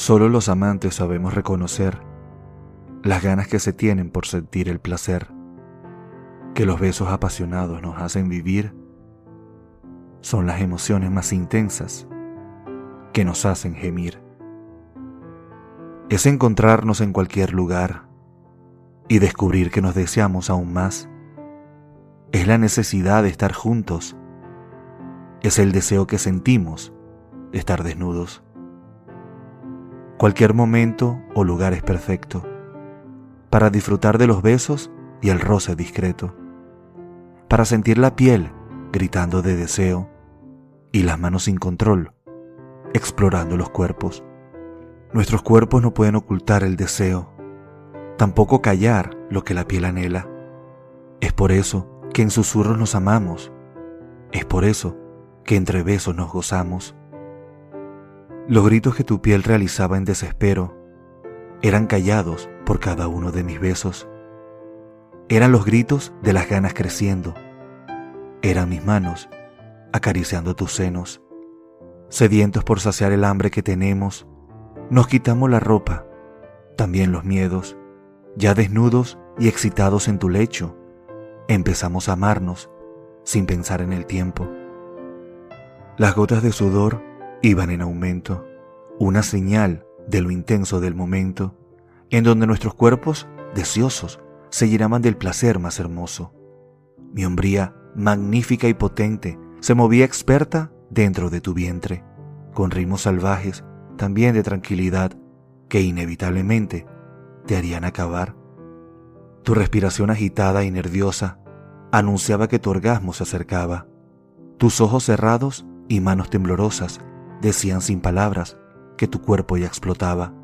Solo los amantes sabemos reconocer las ganas que se tienen por sentir el placer que los besos apasionados nos hacen vivir son las emociones más intensas que nos hacen gemir. Es encontrarnos en cualquier lugar y descubrir que nos deseamos aún más. Es la necesidad de estar juntos. Es el deseo que sentimos de estar desnudos. Cualquier momento o lugar es perfecto para disfrutar de los besos y el roce discreto, para sentir la piel gritando de deseo y las manos sin control, explorando los cuerpos. Nuestros cuerpos no pueden ocultar el deseo, tampoco callar lo que la piel anhela. Es por eso que en susurros nos amamos, es por eso que entre besos nos gozamos. Los gritos que tu piel realizaba en desespero eran callados por cada uno de mis besos. Eran los gritos de las ganas creciendo. Eran mis manos acariciando tus senos. Sedientos por saciar el hambre que tenemos, nos quitamos la ropa, también los miedos. Ya desnudos y excitados en tu lecho, empezamos a amarnos sin pensar en el tiempo. Las gotas de sudor iban en aumento, una señal de lo intenso del momento, en donde nuestros cuerpos, deseosos, se llenaban del placer más hermoso. Mi hombría, magnífica y potente, se movía experta dentro de tu vientre, con ritmos salvajes, también de tranquilidad, que inevitablemente te harían acabar. Tu respiración agitada y nerviosa anunciaba que tu orgasmo se acercaba. Tus ojos cerrados y manos temblorosas decían sin palabras que tu cuerpo ya explotaba.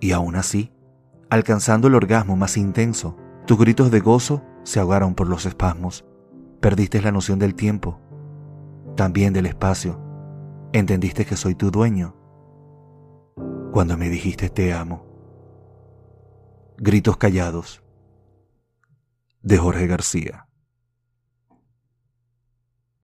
Y aún así, alcanzando el orgasmo más intenso, tus gritos de gozo se ahogaron por los espasmos. Perdiste la noción del tiempo, también del espacio. Entendiste que soy tu dueño. Cuando me dijiste te amo. Gritos callados de Jorge García.